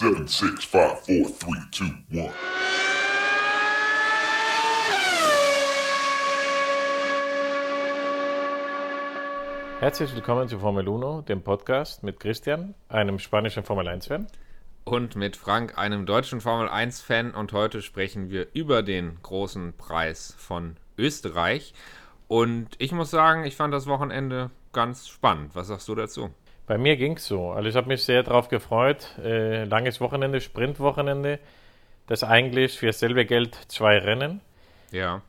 Seven, six, five, four, three, two, one. Herzlich willkommen zu Formel 1, dem Podcast mit Christian, einem spanischen Formel 1-Fan. Und mit Frank, einem deutschen Formel 1-Fan. Und heute sprechen wir über den großen Preis von Österreich. Und ich muss sagen, ich fand das Wochenende ganz spannend. Was sagst du dazu? Bei mir ging es so. Also ich habe mich sehr darauf gefreut. Äh, langes Wochenende, Sprintwochenende. Das eigentlich für dasselbe Geld zwei Rennen. Ja.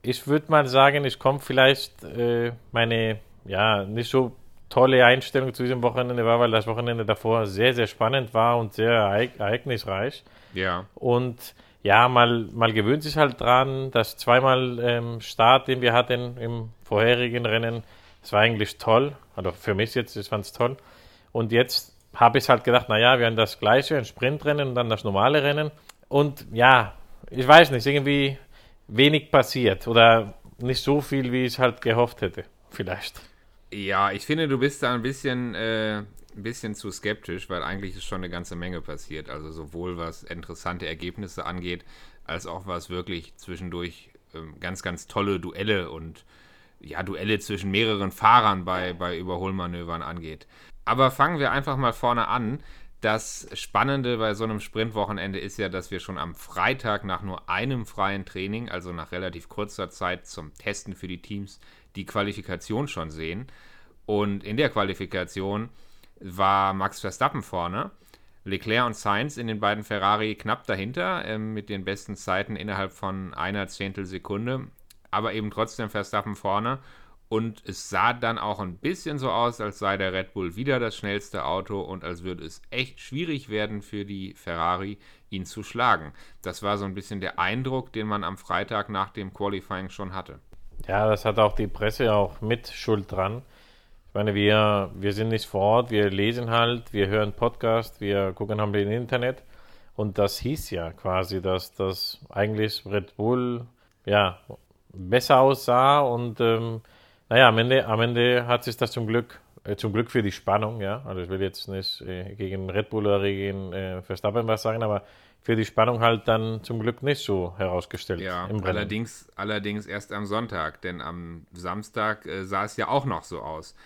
Ich würde mal sagen, ich komme vielleicht äh, meine ja nicht so tolle Einstellung zu diesem Wochenende war, weil das Wochenende davor sehr, sehr spannend war und sehr ereignisreich. Ja. Und ja, mal, mal gewöhnt sich halt dran, dass zweimal ähm, Start, den wir hatten im vorherigen Rennen, das war eigentlich toll. Also für mich jetzt, ich fand es toll. Und jetzt habe ich halt gedacht, naja, wir haben das gleiche, ein Sprintrennen und dann das normale Rennen. Und ja, ich weiß nicht, irgendwie wenig passiert oder nicht so viel, wie ich halt gehofft hätte, vielleicht. Ja, ich finde, du bist da ein bisschen, äh, ein bisschen zu skeptisch, weil eigentlich ist schon eine ganze Menge passiert. Also sowohl was interessante Ergebnisse angeht, als auch was wirklich zwischendurch ähm, ganz, ganz tolle Duelle und ja, Duelle zwischen mehreren Fahrern bei, bei Überholmanövern angeht. Aber fangen wir einfach mal vorne an. Das Spannende bei so einem Sprintwochenende ist ja, dass wir schon am Freitag nach nur einem freien Training, also nach relativ kurzer Zeit zum Testen für die Teams, die Qualifikation schon sehen. Und in der Qualifikation war Max Verstappen vorne, Leclerc und Sainz in den beiden Ferrari knapp dahinter, äh, mit den besten Zeiten innerhalb von einer Zehntelsekunde aber eben trotzdem Verstappen vorne. Und es sah dann auch ein bisschen so aus, als sei der Red Bull wieder das schnellste Auto und als würde es echt schwierig werden für die Ferrari, ihn zu schlagen. Das war so ein bisschen der Eindruck, den man am Freitag nach dem Qualifying schon hatte. Ja, das hat auch die Presse auch mit Schuld dran. Ich meine, wir, wir sind nicht vor Ort, wir lesen halt, wir hören Podcast, wir gucken haben im Internet. Und das hieß ja quasi, dass das eigentlich Red Bull ja besser aussah und ähm, naja, am Ende, am Ende hat sich das zum Glück, äh, zum Glück für die Spannung, ja, also ich will jetzt nicht äh, gegen Red Bull oder gegen äh, Verstappen was sagen, aber für die Spannung halt dann zum Glück nicht so herausgestellt. Ja, allerdings, allerdings erst am Sonntag, denn am Samstag äh, sah es ja auch noch so aus.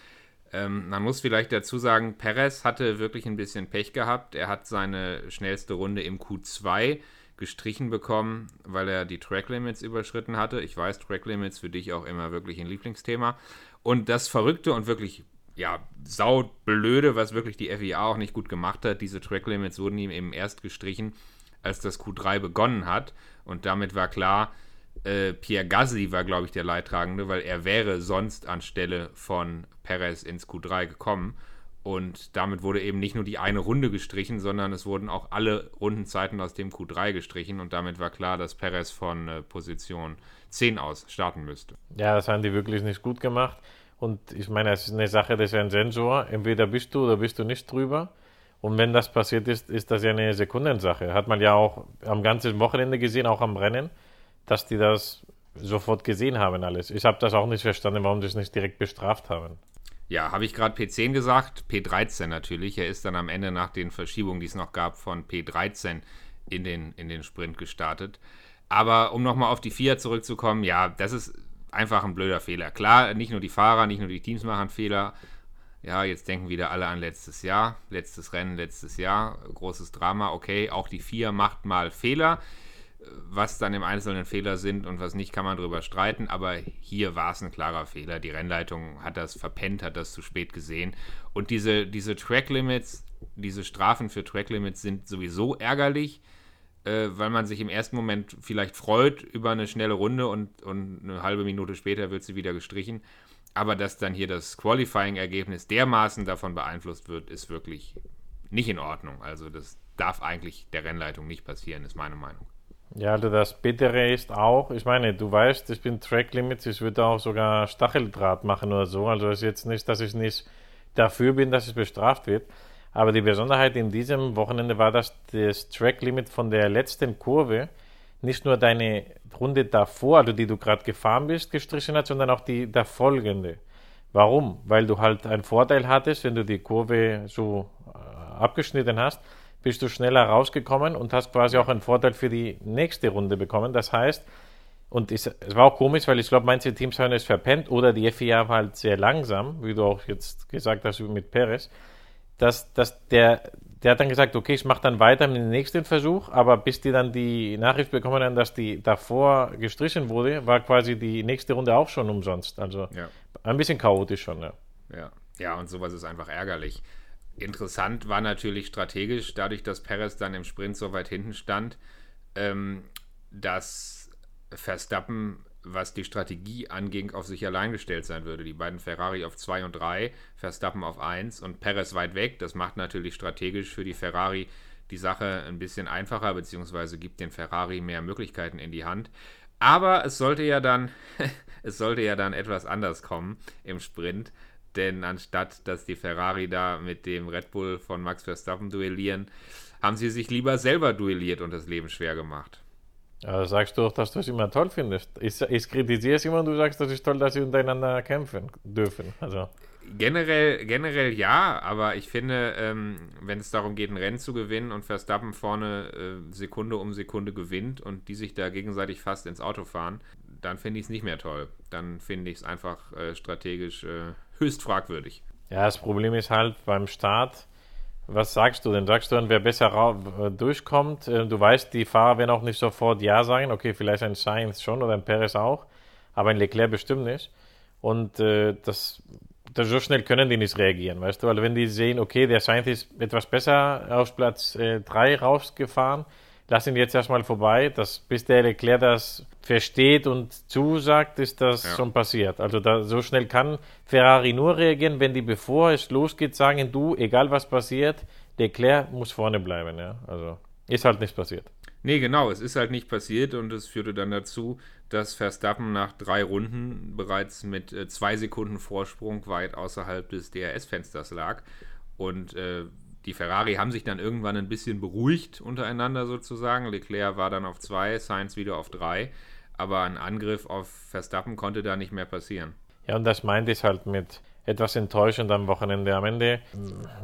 Ähm, man muss vielleicht dazu sagen, Perez hatte wirklich ein bisschen Pech gehabt. Er hat seine schnellste Runde im Q2 gestrichen bekommen, weil er die Track Limits überschritten hatte. Ich weiß, Track Limits für dich auch immer wirklich ein Lieblingsthema. Und das Verrückte und wirklich, ja, saublöde, was wirklich die FIA auch nicht gut gemacht hat, diese Track Limits wurden ihm eben erst gestrichen, als das Q3 begonnen hat. Und damit war klar, äh, Pierre Gasly war, glaube ich, der Leidtragende, weil er wäre sonst anstelle von Perez ins Q3 gekommen. Und damit wurde eben nicht nur die eine Runde gestrichen, sondern es wurden auch alle Rundenzeiten aus dem Q3 gestrichen. Und damit war klar, dass Perez von äh, Position 10 aus starten müsste. Ja, das haben die wirklich nicht gut gemacht. Und ich meine, es ist eine Sache, das ist ein Sensor. Entweder bist du oder bist du nicht drüber. Und wenn das passiert ist, ist das ja eine Sekundensache. Hat man ja auch am ganzen Wochenende gesehen, auch am Rennen, dass die das sofort gesehen haben alles. Ich habe das auch nicht verstanden, warum sie es nicht direkt bestraft haben. Ja, habe ich gerade P10 gesagt? P13 natürlich. Er ist dann am Ende nach den Verschiebungen, die es noch gab, von P13 in den, in den Sprint gestartet. Aber um nochmal auf die FIA zurückzukommen, ja, das ist einfach ein blöder Fehler. Klar, nicht nur die Fahrer, nicht nur die Teams machen Fehler. Ja, jetzt denken wieder alle an letztes Jahr. Letztes Rennen, letztes Jahr. Großes Drama. Okay, auch die FIA macht mal Fehler. Was dann im Einzelnen Fehler sind und was nicht, kann man darüber streiten. Aber hier war es ein klarer Fehler. Die Rennleitung hat das verpennt, hat das zu spät gesehen. Und diese, diese Track Limits, diese Strafen für Track Limits sind sowieso ärgerlich, äh, weil man sich im ersten Moment vielleicht freut über eine schnelle Runde und, und eine halbe Minute später wird sie wieder gestrichen. Aber dass dann hier das Qualifying-Ergebnis dermaßen davon beeinflusst wird, ist wirklich nicht in Ordnung. Also das darf eigentlich der Rennleitung nicht passieren, ist meine Meinung. Ja, also das Bittere ist auch, ich meine, du weißt, ich bin Track Limits, ich würde auch sogar Stacheldraht machen oder so. Also ist jetzt nicht, dass ich nicht dafür bin, dass es bestraft wird. Aber die Besonderheit in diesem Wochenende war, dass das Track Limit von der letzten Kurve nicht nur deine Runde davor, also die du gerade gefahren bist, gestrichen hat, sondern auch die der folgende. Warum? Weil du halt einen Vorteil hattest, wenn du die Kurve so äh, abgeschnitten hast, bist du schneller rausgekommen und hast quasi auch einen Vorteil für die nächste Runde bekommen. Das heißt, und es, es war auch komisch, weil ich glaube, manche Teams haben es verpennt oder die FIA war halt sehr langsam, wie du auch jetzt gesagt hast mit Perez, dass, dass der, der hat dann gesagt, okay, ich mache dann weiter mit dem nächsten Versuch, aber bis die dann die Nachricht bekommen haben, dass die davor gestrichen wurde, war quasi die nächste Runde auch schon umsonst. Also ja. ein bisschen chaotisch schon, ja. Ja, ja und sowas ist einfach ärgerlich. Interessant war natürlich strategisch, dadurch, dass Perez dann im Sprint so weit hinten stand, ähm, dass Verstappen, was die Strategie anging, auf sich allein gestellt sein würde. Die beiden Ferrari auf 2 und 3, Verstappen auf 1 und Perez weit weg. Das macht natürlich strategisch für die Ferrari die Sache ein bisschen einfacher, beziehungsweise gibt den Ferrari mehr Möglichkeiten in die Hand. Aber es sollte ja dann, es sollte ja dann etwas anders kommen im Sprint. Denn anstatt dass die Ferrari da mit dem Red Bull von Max Verstappen duellieren, haben sie sich lieber selber duelliert und das Leben schwer gemacht. Ja, sagst du auch, dass du es immer toll findest. Ich, ich kritisiere es immer und du sagst, das ist toll, dass sie untereinander kämpfen dürfen. Also. Generell, generell ja, aber ich finde, ähm, wenn es darum geht, ein Rennen zu gewinnen und Verstappen vorne äh, Sekunde um Sekunde gewinnt und die sich da gegenseitig fast ins Auto fahren, dann finde ich es nicht mehr toll. Dann finde ich es einfach äh, strategisch äh, höchst fragwürdig. Ja, das Problem ist halt beim Start, was sagst du denn? Sagst du dann, wer besser äh, durchkommt? Äh, du weißt, die Fahrer werden auch nicht sofort Ja sagen. Okay, vielleicht ein Sainz schon oder ein Perez auch, aber ein Leclerc bestimmt nicht. Und äh, das, das, so schnell können die nicht reagieren, weißt du? Weil wenn die sehen, okay, der Sainz ist etwas besser auf Platz 3 äh, rausgefahren, lass ihn jetzt erstmal vorbei. Das, bis der Leclerc das versteht und zusagt, ist das ja. schon passiert. Also da, so schnell kann Ferrari nur reagieren, wenn die, bevor es losgeht, sagen, du, egal was passiert, Leclerc muss vorne bleiben. Ja? Also ist halt nichts passiert. Nee, genau, es ist halt nicht passiert und es führte dann dazu, dass Verstappen nach drei Runden bereits mit äh, zwei Sekunden Vorsprung weit außerhalb des DRS-Fensters lag. Und äh, die Ferrari haben sich dann irgendwann ein bisschen beruhigt untereinander sozusagen. Leclerc war dann auf zwei, Sainz wieder auf drei. Aber ein Angriff auf Verstappen konnte da nicht mehr passieren. Ja, und das meinte ich halt mit etwas enttäuschend am Wochenende. Am Ende,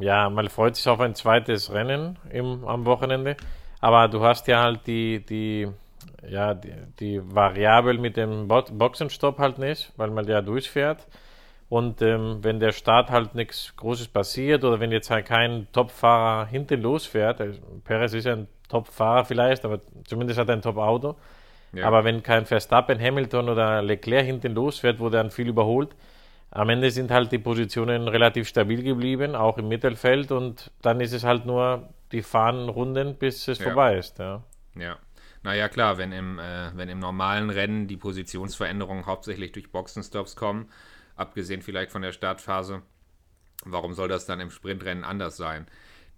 ja, man freut sich auf ein zweites Rennen im, am Wochenende. Aber du hast ja halt die, die, ja, die, die Variable mit dem Boxenstopp halt nicht, weil man ja durchfährt. Und ähm, wenn der Start halt nichts Großes passiert oder wenn jetzt halt kein Top-Fahrer hinten losfährt, also Perez ist ja ein Top-Fahrer vielleicht, aber zumindest hat er ein Top-Auto. Ja. Aber wenn kein Verstappen, Hamilton oder Leclerc hinten losfährt, wo dann viel überholt, am Ende sind halt die Positionen relativ stabil geblieben, auch im Mittelfeld und dann ist es halt nur die Fahnenrunden, bis es ja. vorbei ist. Ja. ja. Naja, klar, wenn im, äh, wenn im normalen Rennen die Positionsveränderungen hauptsächlich durch Boxenstops kommen, abgesehen vielleicht von der Startphase. Warum soll das dann im Sprintrennen anders sein?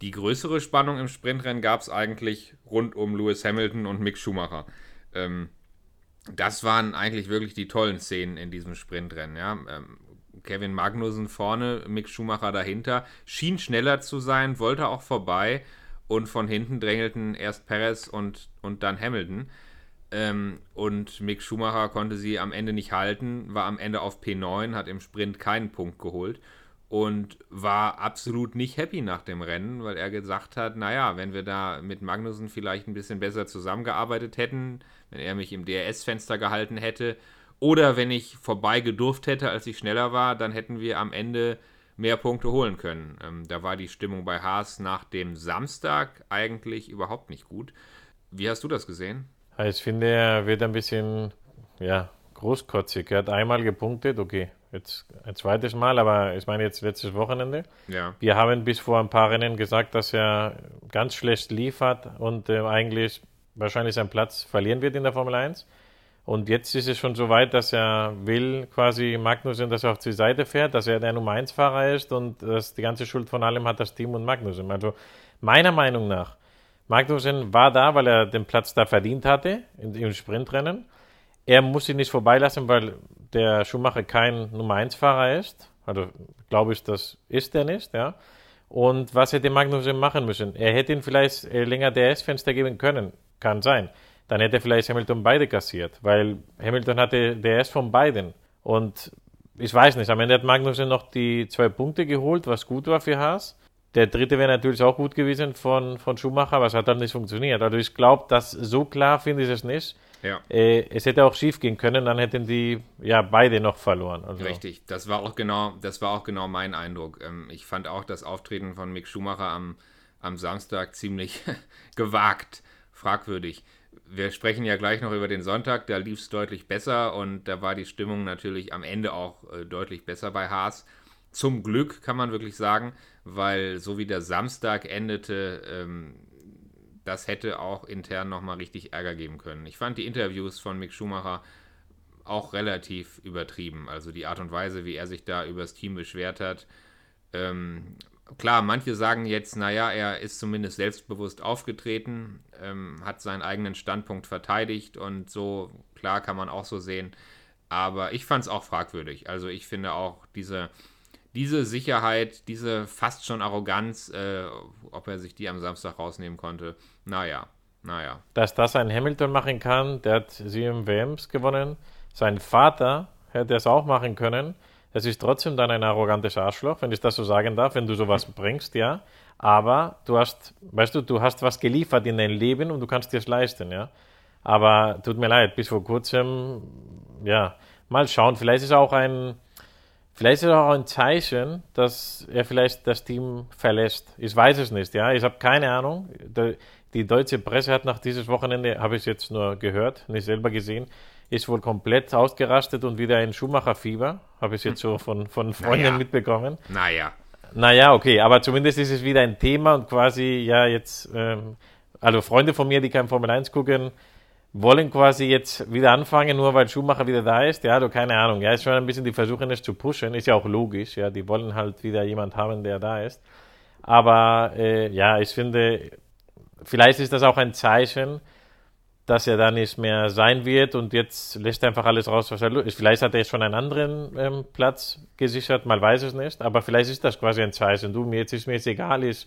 Die größere Spannung im Sprintrennen gab es eigentlich rund um Lewis Hamilton und Mick Schumacher. Ähm, das waren eigentlich wirklich die tollen Szenen in diesem Sprintrennen. Ja? Ähm, Kevin Magnussen vorne, Mick Schumacher dahinter, schien schneller zu sein, wollte auch vorbei und von hinten drängelten erst Perez und, und dann Hamilton. Ähm, und Mick Schumacher konnte sie am Ende nicht halten, war am Ende auf P9, hat im Sprint keinen Punkt geholt und war absolut nicht happy nach dem Rennen, weil er gesagt hat, naja, wenn wir da mit Magnussen vielleicht ein bisschen besser zusammengearbeitet hätten, wenn er mich im DRS-Fenster gehalten hätte oder wenn ich vorbei gedurft hätte, als ich schneller war, dann hätten wir am Ende mehr Punkte holen können. Ähm, da war die Stimmung bei Haas nach dem Samstag eigentlich überhaupt nicht gut. Wie hast du das gesehen? Ich finde, er wird ein bisschen ja, großkotzig. Er hat einmal gepunktet, okay, jetzt ein zweites Mal, aber ich meine jetzt letztes Wochenende. Ja. Wir haben bis vor ein paar Rennen gesagt, dass er ganz schlecht liefert und äh, eigentlich wahrscheinlich seinen Platz verlieren wird in der Formel 1. Und jetzt ist es schon so weit, dass er will quasi Magnussen, dass er auf die Seite fährt, dass er der Nummer 1 Fahrer ist und dass die ganze Schuld von allem hat das Team und Magnussen. Also meiner Meinung nach Magnussen war da, weil er den Platz da verdient hatte im Sprintrennen. Er muss ihn nicht vorbeilassen, weil der Schumacher kein Nummer 1 Fahrer ist. Also glaube ich, das ist er nicht, ja. Und was hätte Magnussen machen müssen? Er hätte ihn vielleicht äh, länger DS-Fenster geben können. Kann sein. Dann hätte vielleicht Hamilton beide kassiert, weil Hamilton hatte DS von beiden. Und ich weiß nicht, am Ende hat Magnussen noch die zwei Punkte geholt, was gut war für Haas. Der dritte wäre natürlich auch gut gewesen von, von Schumacher, aber es hat dann nicht funktioniert. Also ich glaube, dass so klar finde ich es nicht. Ja. Äh, es hätte auch schief gehen können, dann hätten die ja beide noch verloren. Also. Richtig, das war auch genau, das war auch genau mein Eindruck. Ähm, ich fand auch das Auftreten von Mick Schumacher am, am Samstag ziemlich gewagt, fragwürdig. Wir sprechen ja gleich noch über den Sonntag, da lief es deutlich besser und da war die Stimmung natürlich am Ende auch äh, deutlich besser bei Haas. Zum Glück kann man wirklich sagen, weil so wie der Samstag endete, ähm, das hätte auch intern nochmal richtig Ärger geben können. Ich fand die Interviews von Mick Schumacher auch relativ übertrieben. Also die Art und Weise, wie er sich da über das Team beschwert hat. Ähm, klar, manche sagen jetzt, naja, er ist zumindest selbstbewusst aufgetreten, ähm, hat seinen eigenen Standpunkt verteidigt und so, klar kann man auch so sehen. Aber ich fand es auch fragwürdig. Also ich finde auch diese diese Sicherheit, diese fast schon Arroganz, äh, ob er sich die am Samstag rausnehmen konnte, naja, naja. Dass das ein Hamilton machen kann, der hat sieben WMs gewonnen. Sein Vater hätte es auch machen können. Das ist trotzdem dann ein arrogantes Arschloch, wenn ich das so sagen darf, wenn du sowas bringst, ja. Aber du hast, weißt du, du hast was geliefert in dein Leben und du kannst dir es leisten, ja. Aber tut mir leid, bis vor kurzem, ja, mal schauen. Vielleicht ist auch ein, Vielleicht ist es auch ein Zeichen, dass er vielleicht das Team verlässt. Ich weiß es nicht, ja. Ich habe keine Ahnung. Die deutsche Presse hat nach dieses Wochenende, habe ich jetzt nur gehört, nicht selber gesehen, ist wohl komplett ausgerastet und wieder in Schumacher-Fieber. Habe ich jetzt so von, von Freunden naja. mitbekommen. Naja. Naja, okay, aber zumindest ist es wieder ein Thema und quasi, ja, jetzt, ähm, also Freunde von mir, die kein Formel 1 gucken, wollen quasi jetzt wieder anfangen, nur weil Schumacher wieder da ist. Ja, du keine Ahnung. Ja, ist schon ein bisschen die versuchen es zu pushen. Ist ja auch logisch. Ja, die wollen halt wieder jemand haben, der da ist. Aber äh, ja, ich finde, vielleicht ist das auch ein Zeichen, dass er da nicht mehr sein wird und jetzt lässt er einfach alles raus, was er ist. Vielleicht hat er schon einen anderen ähm, Platz gesichert, man weiß es nicht, aber vielleicht ist das quasi ein Zeichen. Du, mir jetzt ist mir jetzt egal, ich,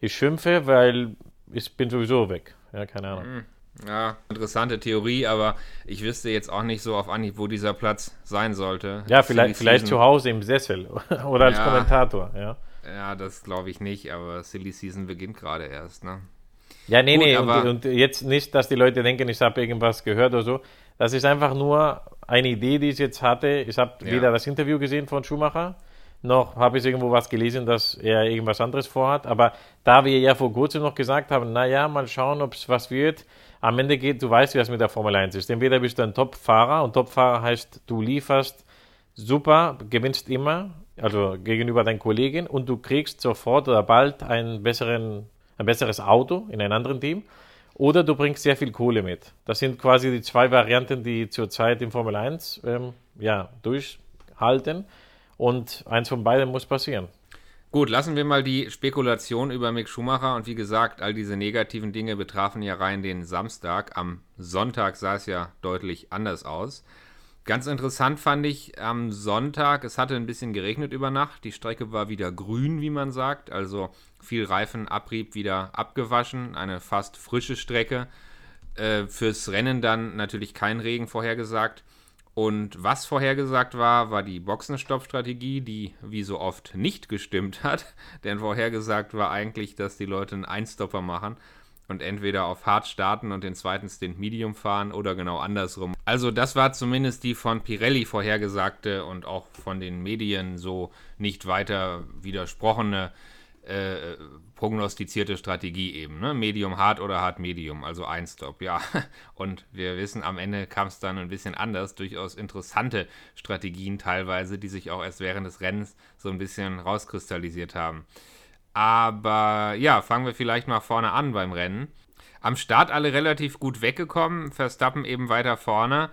ich schimpfe, weil ich bin sowieso weg. Ja, keine Ahnung. Mhm. Ja, interessante Theorie, aber ich wüsste jetzt auch nicht so auf Anhieb, wo dieser Platz sein sollte. Ja, vielleicht, vielleicht zu Hause im Sessel oder als ja, Kommentator, ja. Ja, das glaube ich nicht, aber Silly Season beginnt gerade erst, ne? Ja, nee, Gut, nee, und, und, jetzt nicht, dass die Leute denken, ich habe irgendwas gehört oder so. Das ist einfach nur eine Idee, die ich jetzt hatte. Ich habe ja. weder das Interview gesehen von Schumacher, noch habe ich irgendwo was gelesen, dass er irgendwas anderes vorhat. Aber da wir ja vor kurzem noch gesagt haben, naja, mal schauen, ob es was wird am Ende geht, du weißt, wie das mit der Formel 1 ist. Entweder bist du ein Top-Fahrer und Top-Fahrer heißt, du lieferst super, gewinnst immer, also gegenüber deinen Kollegen und du kriegst sofort oder bald einen besseren, ein besseres Auto in einem anderen Team. Oder du bringst sehr viel Kohle mit. Das sind quasi die zwei Varianten, die zurzeit in Formel 1 ähm, ja, durchhalten. Und eins von beiden muss passieren. Gut, lassen wir mal die Spekulation über Mick Schumacher und wie gesagt, all diese negativen Dinge betrafen ja rein den Samstag. Am Sonntag sah es ja deutlich anders aus. Ganz interessant fand ich am Sonntag, es hatte ein bisschen geregnet über Nacht, die Strecke war wieder grün, wie man sagt, also viel Reifenabrieb wieder abgewaschen, eine fast frische Strecke. Äh, fürs Rennen dann natürlich kein Regen vorhergesagt. Und was vorhergesagt war, war die Boxenstopp-Strategie, die wie so oft nicht gestimmt hat. Denn vorhergesagt war eigentlich, dass die Leute einen Einstopper machen und entweder auf Hard starten und den zweiten Stint Medium fahren oder genau andersrum. Also das war zumindest die von Pirelli vorhergesagte und auch von den Medien so nicht weiter widersprochene äh, prognostizierte Strategie eben. Ne? Medium Hard oder Hard Medium, also ein Stop, ja. Und wir wissen, am Ende kam es dann ein bisschen anders. Durchaus interessante Strategien teilweise, die sich auch erst während des Rennens so ein bisschen rauskristallisiert haben. Aber ja, fangen wir vielleicht mal vorne an beim Rennen. Am Start alle relativ gut weggekommen, Verstappen eben weiter vorne.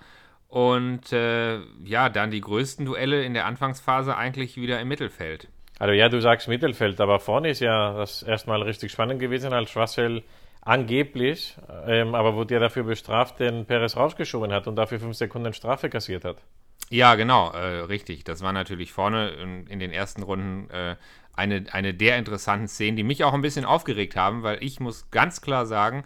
Und äh, ja, dann die größten Duelle in der Anfangsphase eigentlich wieder im Mittelfeld. Also ja, du sagst Mittelfeld, aber vorne ist ja das erstmal richtig spannend gewesen, als Russell angeblich, ähm, aber wurde ja dafür bestraft, den Perez rausgeschoben hat und dafür fünf Sekunden Strafe kassiert hat. Ja, genau, äh, richtig. Das war natürlich vorne in, in den ersten Runden äh, eine, eine der interessanten Szenen, die mich auch ein bisschen aufgeregt haben, weil ich muss ganz klar sagen,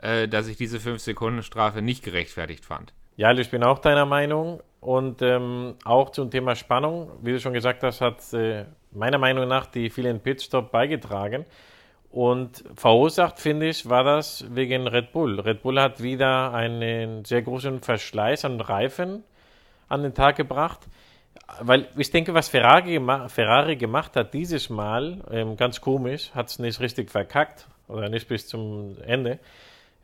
äh, dass ich diese 5 Sekunden Strafe nicht gerechtfertigt fand. Ja, ich bin auch deiner Meinung. Und ähm, auch zum Thema Spannung, wie du schon gesagt hast, hat äh, meiner Meinung nach die vielen Pitstop beigetragen. Und verursacht, finde ich, war das wegen Red Bull. Red Bull hat wieder einen sehr großen Verschleiß an Reifen an den Tag gebracht. Weil ich denke, was Ferrari, gema Ferrari gemacht hat dieses Mal, ähm, ganz komisch, hat es nicht richtig verkackt oder nicht bis zum Ende.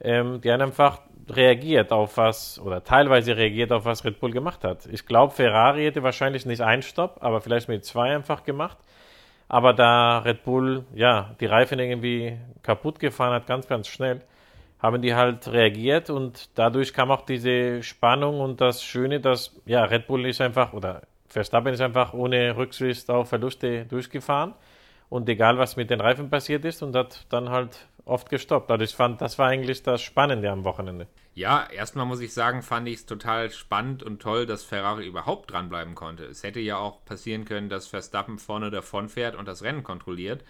Ähm, die haben einfach reagiert auf was oder teilweise reagiert auf was Red Bull gemacht hat. Ich glaube, Ferrari hätte wahrscheinlich nicht einen Stopp, aber vielleicht mit zwei einfach gemacht. Aber da Red Bull, ja, die Reifen irgendwie kaputt gefahren hat, ganz, ganz schnell, haben die halt reagiert und dadurch kam auch diese Spannung und das Schöne, dass, ja, Red Bull ist einfach, oder Verstappen ist einfach ohne Rücksicht auf Verluste durchgefahren und egal was mit den Reifen passiert ist und hat dann halt oft gestoppt. Also ich fand, das war eigentlich das Spannende am Wochenende. Ja, erstmal muss ich sagen, fand ich es total spannend und toll, dass Ferrari überhaupt dranbleiben konnte. Es hätte ja auch passieren können, dass Verstappen vorne davon fährt und das Rennen kontrolliert.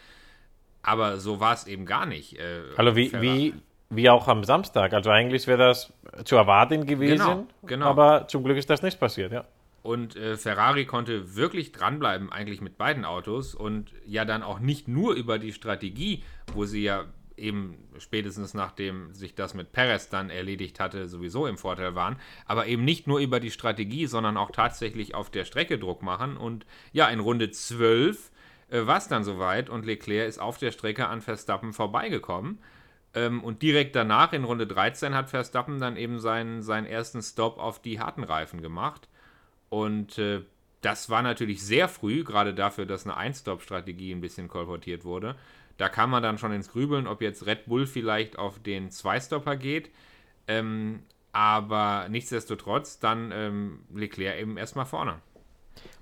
Aber so war es eben gar nicht. Äh, also wie, wie, wie auch am Samstag. Also eigentlich wäre das zu erwarten gewesen. Genau, genau. Aber zum Glück ist das nicht passiert, ja. Und äh, Ferrari konnte wirklich dranbleiben, eigentlich mit beiden Autos. Und ja, dann auch nicht nur über die Strategie, wo sie ja eben spätestens nachdem sich das mit Perez dann erledigt hatte, sowieso im Vorteil waren, aber eben nicht nur über die Strategie, sondern auch tatsächlich auf der Strecke Druck machen. Und ja, in Runde 12 äh, war es dann soweit und Leclerc ist auf der Strecke an Verstappen vorbeigekommen. Ähm, und direkt danach, in Runde 13, hat Verstappen dann eben seinen, seinen ersten Stop auf die harten Reifen gemacht. Und äh, das war natürlich sehr früh, gerade dafür, dass eine Ein-Stop-Strategie ein bisschen kolportiert wurde. Da kann man dann schon ins Grübeln, ob jetzt Red Bull vielleicht auf den Zwei-Stopper geht. Ähm, aber nichtsdestotrotz dann ähm, Leclerc eben erstmal vorne.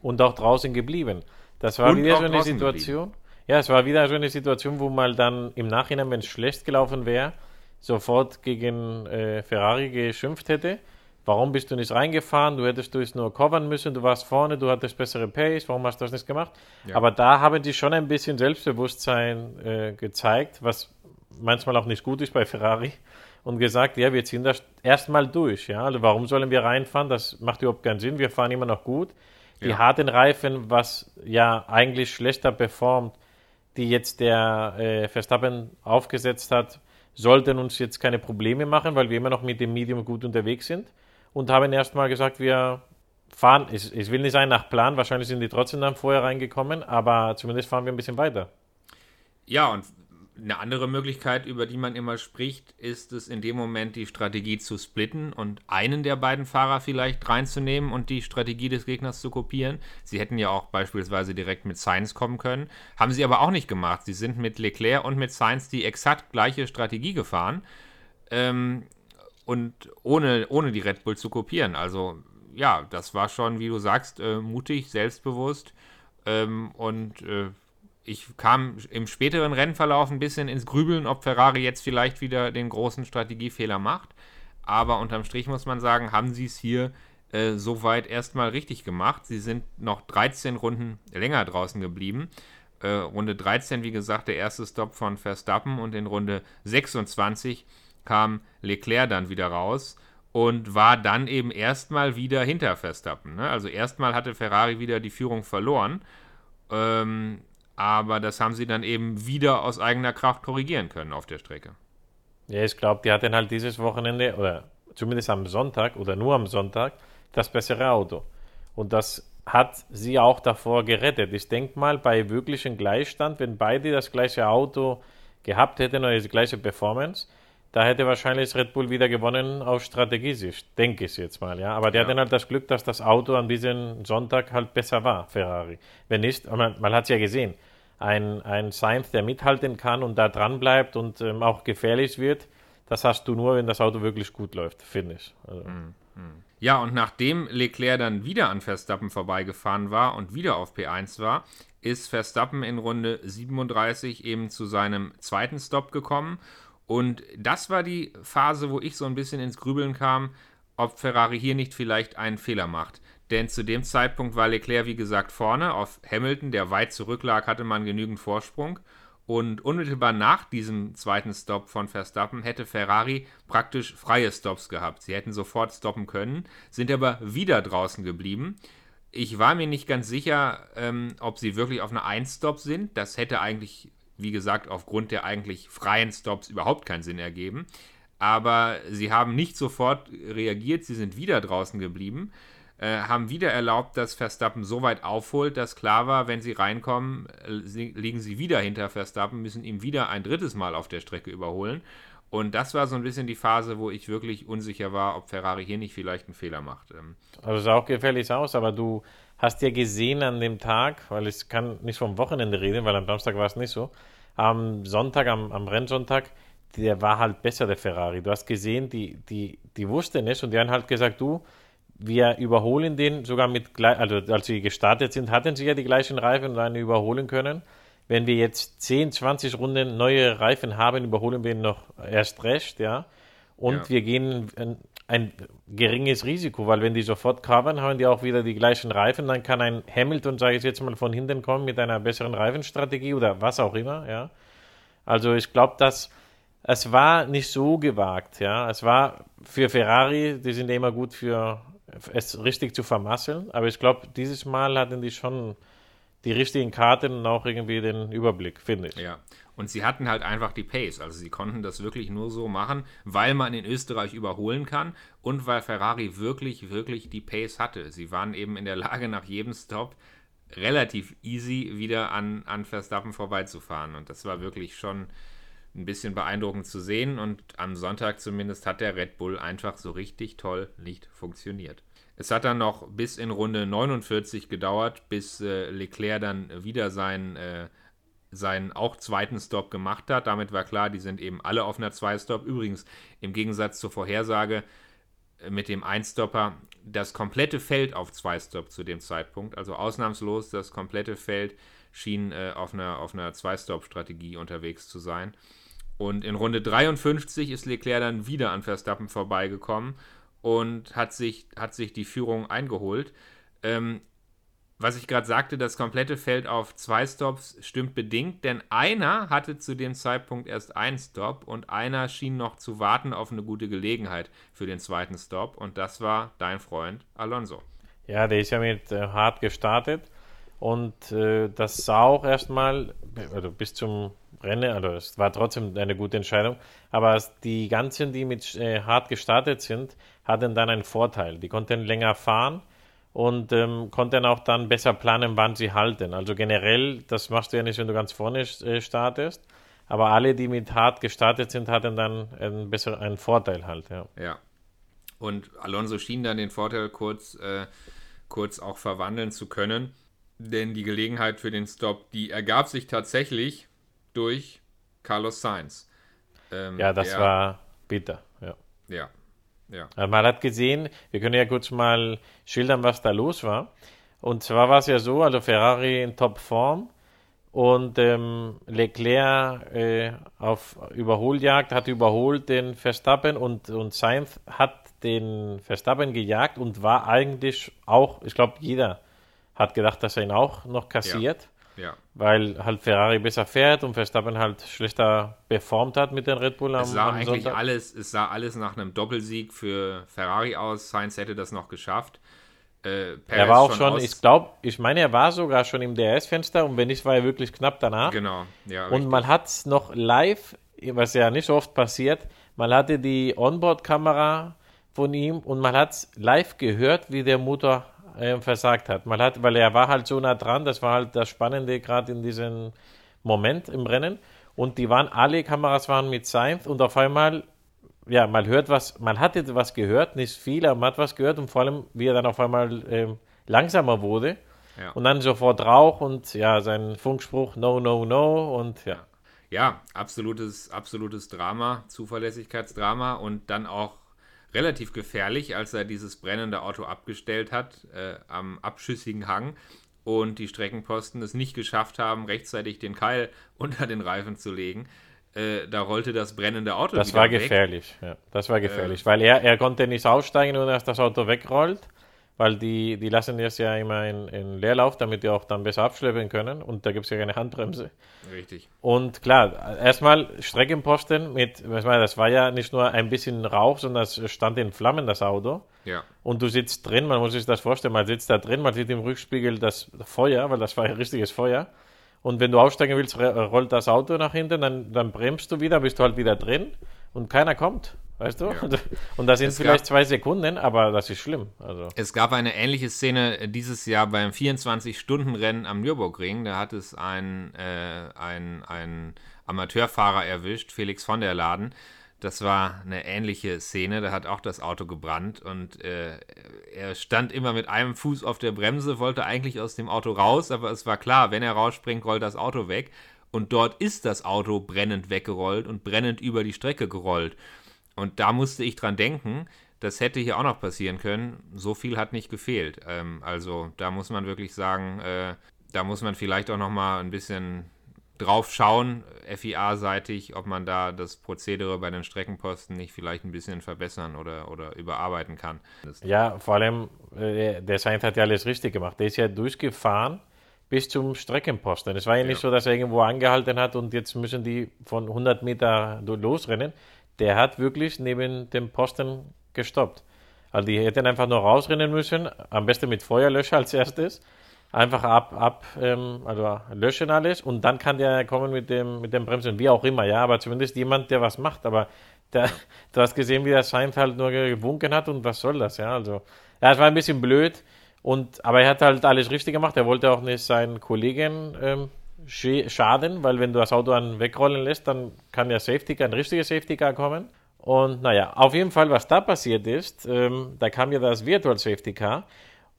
Und auch draußen geblieben. Das war Und wieder so eine Situation. Geblieben. Ja, es war wieder so eine Situation, wo mal dann im Nachhinein, wenn es schlecht gelaufen wäre, sofort gegen äh, Ferrari geschimpft hätte. Warum bist du nicht reingefahren? Du hättest du es nur covern müssen, du warst vorne, du hattest bessere Pace, warum hast du das nicht gemacht? Ja. Aber da haben die schon ein bisschen Selbstbewusstsein äh, gezeigt, was manchmal auch nicht gut ist bei Ferrari und gesagt, ja, wir ziehen das erstmal durch. Ja? Also warum sollen wir reinfahren? Das macht überhaupt keinen Sinn. Wir fahren immer noch gut. Die ja. harten Reifen, was ja eigentlich schlechter performt, die jetzt der äh, Verstappen aufgesetzt hat, sollten uns jetzt keine Probleme machen, weil wir immer noch mit dem Medium gut unterwegs sind und haben erstmal gesagt, wir fahren, ich, ich will nicht sagen nach Plan, wahrscheinlich sind die trotzdem dann vorher reingekommen, aber zumindest fahren wir ein bisschen weiter. Ja, und eine andere Möglichkeit, über die man immer spricht, ist es in dem Moment, die Strategie zu splitten und einen der beiden Fahrer vielleicht reinzunehmen und die Strategie des Gegners zu kopieren. Sie hätten ja auch beispielsweise direkt mit Sainz kommen können, haben sie aber auch nicht gemacht. Sie sind mit Leclerc und mit Sainz die exakt gleiche Strategie gefahren. Ähm, und ohne, ohne die Red Bull zu kopieren. Also ja, das war schon, wie du sagst, äh, mutig, selbstbewusst. Ähm, und äh, ich kam im späteren Rennverlauf ein bisschen ins Grübeln, ob Ferrari jetzt vielleicht wieder den großen Strategiefehler macht. Aber unterm Strich muss man sagen, haben sie es hier äh, soweit erstmal richtig gemacht. Sie sind noch 13 Runden länger draußen geblieben. Äh, Runde 13, wie gesagt, der erste Stop von Verstappen und in Runde 26 kam Leclerc dann wieder raus und war dann eben erstmal wieder hinter Verstappen. Ne? Also erstmal hatte Ferrari wieder die Führung verloren, ähm, aber das haben sie dann eben wieder aus eigener Kraft korrigieren können auf der Strecke. Ja, ich glaube, die hatten halt dieses Wochenende, oder zumindest am Sonntag oder nur am Sonntag, das bessere Auto. Und das hat sie auch davor gerettet. Ich denke mal, bei wirklichem Gleichstand, wenn beide das gleiche Auto gehabt hätten oder die gleiche Performance, da hätte wahrscheinlich Red Bull wieder gewonnen aus Strategiesicht, denke ich jetzt mal, ja. Aber der ja. hat dann halt das Glück, dass das Auto an diesem Sonntag halt besser war, Ferrari. Wenn nicht, man, man hat es ja gesehen, ein, ein Sainz, der mithalten kann und da dran bleibt und ähm, auch gefährlich wird, das hast du nur, wenn das Auto wirklich gut läuft, finde ich. Also. Mhm. Ja, und nachdem Leclerc dann wieder an Verstappen vorbeigefahren war und wieder auf P1 war, ist Verstappen in Runde 37 eben zu seinem zweiten Stop gekommen und das war die Phase, wo ich so ein bisschen ins Grübeln kam, ob Ferrari hier nicht vielleicht einen Fehler macht. Denn zu dem Zeitpunkt war Leclerc, wie gesagt, vorne. Auf Hamilton, der weit zurücklag, hatte man genügend Vorsprung. Und unmittelbar nach diesem zweiten Stop von Verstappen hätte Ferrari praktisch freie Stops gehabt. Sie hätten sofort stoppen können, sind aber wieder draußen geblieben. Ich war mir nicht ganz sicher, ähm, ob sie wirklich auf einer 1-Stop sind. Das hätte eigentlich, wie gesagt, aufgrund der eigentlich freien Stops überhaupt keinen Sinn ergeben. Aber sie haben nicht sofort reagiert, sie sind wieder draußen geblieben. Äh, haben wieder erlaubt, dass Verstappen so weit aufholt, dass klar war, wenn sie reinkommen, äh, liegen sie wieder hinter Verstappen, müssen ihm wieder ein drittes Mal auf der Strecke überholen. Und das war so ein bisschen die Phase, wo ich wirklich unsicher war, ob Ferrari hier nicht vielleicht einen Fehler macht. Ähm, also sah auch gefährlich aus, aber du hast ja gesehen an dem Tag, weil ich kann nicht vom Wochenende reden, weil am Samstag war es nicht so, am Sonntag, am, am Rennsonntag, der war halt besser, der Ferrari. Du hast gesehen, die, die, die wussten es und die haben halt gesagt, du, wir überholen den sogar mit, also als sie gestartet sind, hatten sie ja die gleichen Reifen und dann überholen können. Wenn wir jetzt 10, 20 Runden neue Reifen haben, überholen wir ihn noch erst recht, ja. Und ja. wir gehen ein, geringes Risiko, weil wenn die sofort covern, haben die auch wieder die gleichen Reifen, dann kann ein Hamilton, sage ich jetzt mal, von hinten kommen mit einer besseren Reifenstrategie oder was auch immer, ja. Also ich glaube, dass es war nicht so gewagt, ja. Es war für Ferrari, die sind ja immer gut für es richtig zu vermasseln. Aber ich glaube, dieses Mal hatten die schon die richtigen Karten und auch irgendwie den Überblick, finde ich. Ja. Und sie hatten halt einfach die Pace. Also sie konnten das wirklich nur so machen, weil man in Österreich überholen kann und weil Ferrari wirklich, wirklich die Pace hatte. Sie waren eben in der Lage, nach jedem Stop relativ easy wieder an, an Verstappen vorbeizufahren. Und das war wirklich schon ein bisschen beeindruckend zu sehen. Und am Sonntag zumindest hat der Red Bull einfach so richtig toll nicht funktioniert. Es hat dann noch bis in Runde 49 gedauert, bis äh, Leclerc dann wieder seinen, äh, seinen auch zweiten Stop gemacht hat. Damit war klar, die sind eben alle auf einer 2-Stop. Übrigens, im Gegensatz zur Vorhersage äh, mit dem 1-Stopper, das komplette Feld auf 2-Stop zu dem Zeitpunkt, also ausnahmslos das komplette Feld schien äh, auf einer, auf einer 2-Stop-Strategie unterwegs zu sein. Und in Runde 53 ist Leclerc dann wieder an Verstappen vorbeigekommen und hat sich, hat sich die Führung eingeholt. Ähm, was ich gerade sagte, das komplette Feld auf zwei Stops stimmt bedingt, denn einer hatte zu dem Zeitpunkt erst einen Stop und einer schien noch zu warten auf eine gute Gelegenheit für den zweiten Stop und das war dein Freund Alonso. Ja, der ist ja mit äh, hart gestartet und äh, das sah auch erstmal, also bis zum Rennen, also es war trotzdem eine gute Entscheidung, aber die ganzen, die mit äh, hart gestartet sind, hatten dann einen Vorteil. Die konnten länger fahren und ähm, konnten auch dann besser planen, wann sie halten. Also generell, das machst du ja nicht, wenn du ganz vorne äh, startest, aber alle, die mit hart gestartet sind, hatten dann einen, besseren, einen Vorteil halt. Ja. ja. Und Alonso schien dann den Vorteil kurz, äh, kurz auch verwandeln zu können, denn die Gelegenheit für den Stop, die ergab sich tatsächlich durch Carlos Sainz. Ähm, ja, das der, war bitter. Ja. Ja, ja. Also man hat gesehen, wir können ja kurz mal schildern, was da los war. Und zwar war es ja so, also Ferrari in Topform und ähm, Leclerc äh, auf Überholjagd hat überholt den Verstappen und, und Sainz hat den Verstappen gejagt und war eigentlich auch, ich glaube, jeder hat gedacht, dass er ihn auch noch kassiert. Ja. Weil halt Ferrari besser fährt und Verstappen halt schlechter performt hat mit den Red Bull am, es sah am eigentlich Sonntag. Alles, es sah alles nach einem Doppelsieg für Ferrari aus. Sainz hätte das noch geschafft. Äh, er war auch schon, ich glaube, ich meine, er war sogar schon im DRS-Fenster und wenn nicht, war er wirklich knapp danach. Genau, ja. Und richtig. man hat es noch live, was ja nicht so oft passiert, man hatte die Onboard-Kamera von ihm und man hat es live gehört, wie der Motor äh, versagt hat. Man hat, weil er war halt so nah dran, das war halt das Spannende gerade in diesem Moment im Rennen. Und die waren, alle Kameras waren mit Sainz und auf einmal, ja, man hört was, man hatte was gehört, nicht viel, aber man hat was gehört und vor allem, wie er dann auf einmal äh, langsamer wurde. Ja. Und dann sofort Rauch und ja, sein Funkspruch No, no, no und ja. Ja, absolutes, absolutes Drama, Zuverlässigkeitsdrama und dann auch relativ gefährlich, als er dieses brennende Auto abgestellt hat äh, am abschüssigen Hang und die Streckenposten es nicht geschafft haben, rechtzeitig den Keil unter den Reifen zu legen. Äh, da rollte das brennende Auto. Das war gefährlich, ja. Das war gefährlich, äh, weil er, er konnte nicht aussteigen, ohne dass das Auto wegrollt. Weil die, die lassen das ja immer in, in Leerlauf, damit die auch dann besser abschleppen können und da gibt es ja keine Handbremse. Richtig. Und klar, erstmal Streckenposten mit, meine, das war ja nicht nur ein bisschen Rauch, sondern es stand in Flammen, das Auto. Ja. Und du sitzt drin, man muss sich das vorstellen, man sitzt da drin, man sieht im Rückspiegel das Feuer, weil das war ja richtiges Feuer. Und wenn du aussteigen willst, rollt das Auto nach hinten, dann, dann bremst du wieder, bist du halt wieder drin und keiner kommt. Weißt du? Ja. Und das sind es vielleicht zwei Sekunden, aber das ist schlimm. Also. Es gab eine ähnliche Szene dieses Jahr beim 24-Stunden-Rennen am Nürburgring. Da hat es ein, äh, ein, ein Amateurfahrer erwischt, Felix von der Laden. Das war eine ähnliche Szene. Da hat auch das Auto gebrannt und äh, er stand immer mit einem Fuß auf der Bremse, wollte eigentlich aus dem Auto raus, aber es war klar, wenn er rausspringt, rollt das Auto weg. Und dort ist das Auto brennend weggerollt und brennend über die Strecke gerollt. Und da musste ich dran denken, das hätte hier auch noch passieren können. So viel hat nicht gefehlt. Ähm, also da muss man wirklich sagen, äh, da muss man vielleicht auch noch mal ein bisschen drauf schauen, FIA-seitig, ob man da das Prozedere bei den Streckenposten nicht vielleicht ein bisschen verbessern oder, oder überarbeiten kann. Ja, vor allem, äh, der Sainz hat ja alles richtig gemacht. Der ist ja durchgefahren bis zum Streckenposten. Es war ja nicht so, dass er irgendwo angehalten hat und jetzt müssen die von 100 Meter losrennen der hat wirklich neben dem Posten gestoppt. Also die hätten einfach nur rausrennen müssen, am besten mit Feuerlöscher als erstes. Einfach ab, ab ähm, also löschen alles und dann kann der kommen mit dem, mit dem Bremsen, wie auch immer, ja, aber zumindest jemand, der was macht. Aber der, du hast gesehen, wie der Sainz halt nur gewunken hat und was soll das, ja, also. Ja, es war ein bisschen blöd, und, aber er hat halt alles richtig gemacht. Er wollte auch nicht seinen Kollegen ähm, schaden, weil wenn du das Auto dann wegrollen lässt, dann kann ja Safety Car, ein richtiger Safety Car kommen. Und naja, auf jeden Fall, was da passiert ist, ähm, da kam ja das Virtual Safety Car.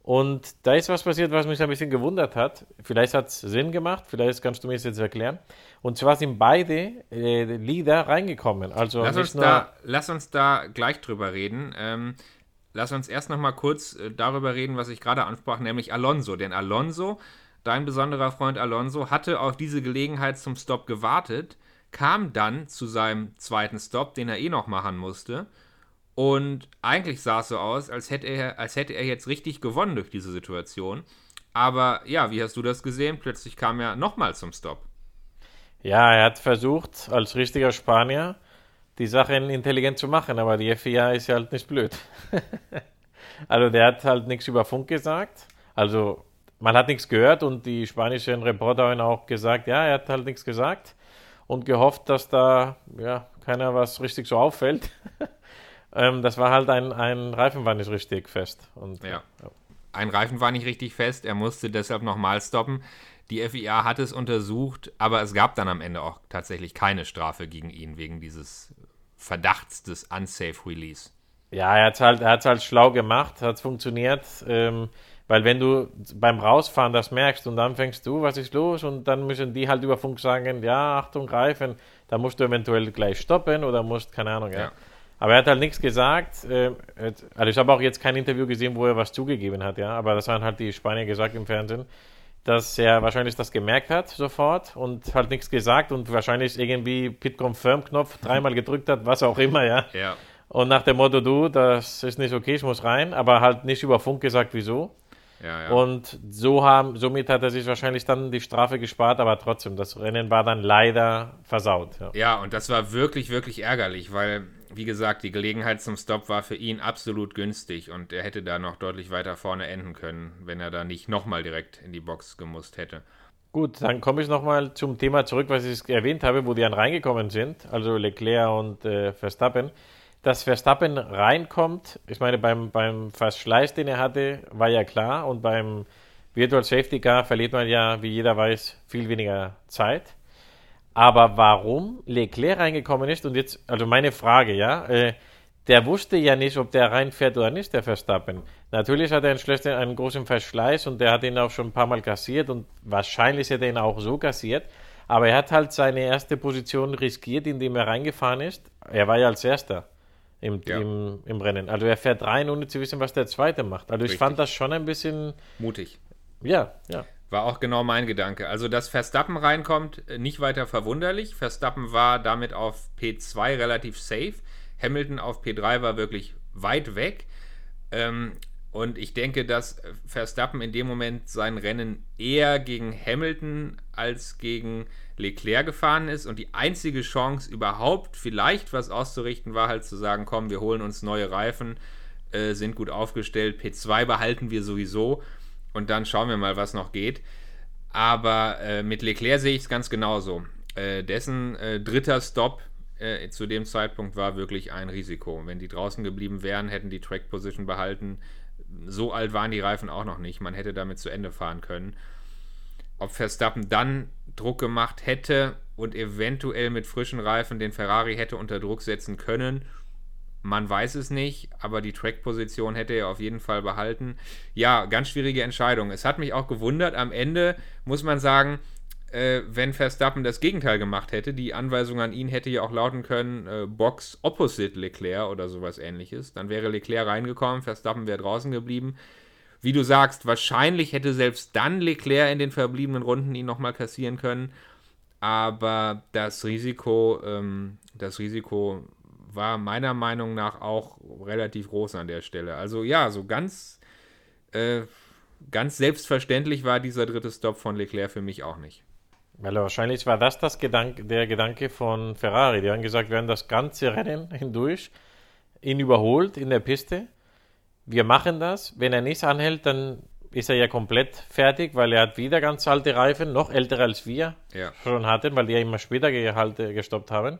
Und da ist was passiert, was mich ein bisschen gewundert hat. Vielleicht hat es Sinn gemacht, vielleicht kannst du mir das jetzt erklären. Und zwar sind beide äh, Lieder reingekommen. Also lass, uns da, lass uns da gleich drüber reden. Ähm, lass uns erst noch mal kurz äh, darüber reden, was ich gerade ansprach, nämlich Alonso. Denn Alonso Dein besonderer Freund Alonso hatte auf diese Gelegenheit zum Stop gewartet, kam dann zu seinem zweiten Stop, den er eh noch machen musste. Und eigentlich sah es so aus, als hätte, er, als hätte er jetzt richtig gewonnen durch diese Situation. Aber ja, wie hast du das gesehen? Plötzlich kam er nochmal zum Stop. Ja, er hat versucht, als richtiger Spanier die Sachen intelligent zu machen, aber die FIA ist ja halt nicht blöd. also der hat halt nichts über Funk gesagt. Also man hat nichts gehört und die spanischen Reporter haben auch gesagt, ja, er hat halt nichts gesagt und gehofft, dass da ja, keiner was richtig so auffällt. ähm, das war halt ein, ein Reifen war nicht richtig fest. Und, ja. ja. Ein Reifen war nicht richtig fest, er musste deshalb nochmal stoppen. Die FIA hat es untersucht, aber es gab dann am Ende auch tatsächlich keine Strafe gegen ihn wegen dieses Verdachts des Unsafe Release. Ja, er hat es halt, halt schlau gemacht, hat funktioniert. Ähm, weil wenn du beim Rausfahren das merkst und dann fängst du, was ist los? Und dann müssen die halt über Funk sagen, ja, Achtung, greifen, da musst du eventuell gleich stoppen oder musst, keine Ahnung, ja. ja. Aber er hat halt nichts gesagt. Äh, also ich habe auch jetzt kein Interview gesehen, wo er was zugegeben hat, ja. Aber das haben halt die Spanier gesagt im Fernsehen, dass er wahrscheinlich das gemerkt hat sofort und halt nichts gesagt und wahrscheinlich irgendwie Pit Confirm Knopf dreimal gedrückt hat, was auch immer, ja. Ja. Und nach dem Motto, du, das ist nicht okay, ich muss rein, aber halt nicht über Funk gesagt, wieso. Ja, ja. Und so haben, somit hat er sich wahrscheinlich dann die Strafe gespart, aber trotzdem, das Rennen war dann leider versaut. Ja, ja und das war wirklich, wirklich ärgerlich, weil, wie gesagt, die Gelegenheit zum Stop war für ihn absolut günstig und er hätte da noch deutlich weiter vorne enden können, wenn er da nicht nochmal direkt in die Box gemusst hätte. Gut, dann komme ich nochmal zum Thema zurück, was ich erwähnt habe, wo die dann reingekommen sind, also Leclerc und äh, Verstappen dass Verstappen reinkommt, ich meine, beim, beim Verschleiß, den er hatte, war ja klar. Und beim Virtual Safety Car verliert man ja, wie jeder weiß, viel weniger Zeit. Aber warum Leclerc reingekommen ist und jetzt, also meine Frage, ja, äh, der wusste ja nicht, ob der reinfährt oder nicht, der Verstappen. Natürlich hat er einen, schlechten, einen großen Verschleiß und der hat ihn auch schon ein paar Mal kassiert und wahrscheinlich hätte er ihn auch so kassiert. Aber er hat halt seine erste Position riskiert, indem er reingefahren ist. Er war ja als Erster im, ja. im, im Rennen. Also er fährt rein, ohne zu wissen, was der Zweite macht. Also Richtig. ich fand das schon ein bisschen... Mutig. Ja, ja. War auch genau mein Gedanke. Also, dass Verstappen reinkommt, nicht weiter verwunderlich. Verstappen war damit auf P2 relativ safe. Hamilton auf P3 war wirklich weit weg. Ähm, Und ich denke, dass Verstappen in dem Moment sein Rennen eher gegen Hamilton als gegen Leclerc gefahren ist. Und die einzige Chance überhaupt vielleicht was auszurichten war halt zu sagen, komm, wir holen uns neue Reifen, äh, sind gut aufgestellt, P2 behalten wir sowieso und dann schauen wir mal, was noch geht. Aber äh, mit Leclerc sehe ich es ganz genauso. Äh, dessen äh, dritter Stop äh, zu dem Zeitpunkt war wirklich ein Risiko. Wenn die draußen geblieben wären, hätten die Track Position behalten so alt waren die Reifen auch noch nicht. Man hätte damit zu Ende fahren können. Ob Verstappen dann Druck gemacht hätte und eventuell mit frischen Reifen den Ferrari hätte unter Druck setzen können, man weiß es nicht, aber die Track-Position hätte er auf jeden Fall behalten. Ja, ganz schwierige Entscheidung. Es hat mich auch gewundert. Am Ende muss man sagen, äh, wenn Verstappen das Gegenteil gemacht hätte. Die Anweisung an ihn hätte ja auch lauten können, äh, Box opposite Leclerc oder sowas ähnliches. Dann wäre Leclerc reingekommen, Verstappen wäre draußen geblieben. Wie du sagst, wahrscheinlich hätte selbst dann Leclerc in den verbliebenen Runden ihn nochmal kassieren können. Aber das Risiko, ähm, das Risiko war meiner Meinung nach auch relativ groß an der Stelle. Also ja, so ganz, äh, ganz selbstverständlich war dieser dritte Stop von Leclerc für mich auch nicht. Weil wahrscheinlich war das, das Gedanke, der Gedanke von Ferrari. Die haben gesagt, wir werden das ganze Rennen hindurch ihn überholt in der Piste. Wir machen das. Wenn er nicht anhält, dann ist er ja komplett fertig, weil er hat wieder ganz alte Reifen, noch ältere als wir ja. schon hatten, weil die ja immer später gehalte, gestoppt haben.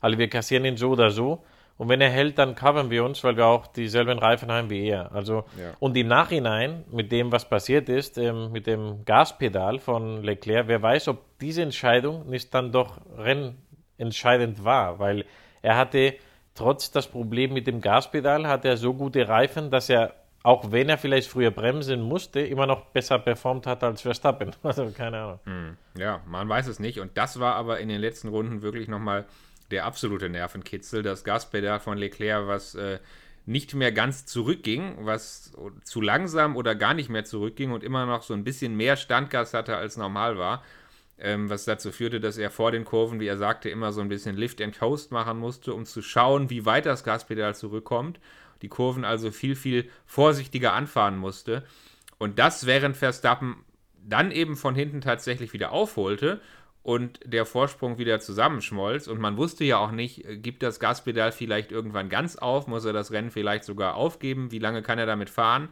Also wir kassieren ihn so oder so. Und wenn er hält, dann covern wir uns, weil wir auch dieselben Reifen haben wie er. Also, ja. Und im Nachhinein, mit dem, was passiert ist, ähm, mit dem Gaspedal von Leclerc, wer weiß, ob diese Entscheidung nicht dann doch rennentscheidend war, weil er hatte, trotz das Problem mit dem Gaspedal, hat er so gute Reifen, dass er, auch wenn er vielleicht früher bremsen musste, immer noch besser performt hat als Verstappen. Also keine Ahnung. Hm. Ja, man weiß es nicht. Und das war aber in den letzten Runden wirklich nochmal der absolute Nervenkitzel. Das Gaspedal von Leclerc, was äh, nicht mehr ganz zurückging, was zu langsam oder gar nicht mehr zurückging und immer noch so ein bisschen mehr Standgas hatte als normal war. Ähm, was dazu führte, dass er vor den Kurven, wie er sagte, immer so ein bisschen Lift and Coast machen musste, um zu schauen, wie weit das Gaspedal zurückkommt. Die Kurven also viel, viel vorsichtiger anfahren musste. Und das während Verstappen dann eben von hinten tatsächlich wieder aufholte und der Vorsprung wieder zusammenschmolz. Und man wusste ja auch nicht, äh, gibt das Gaspedal vielleicht irgendwann ganz auf, muss er das Rennen vielleicht sogar aufgeben, wie lange kann er damit fahren.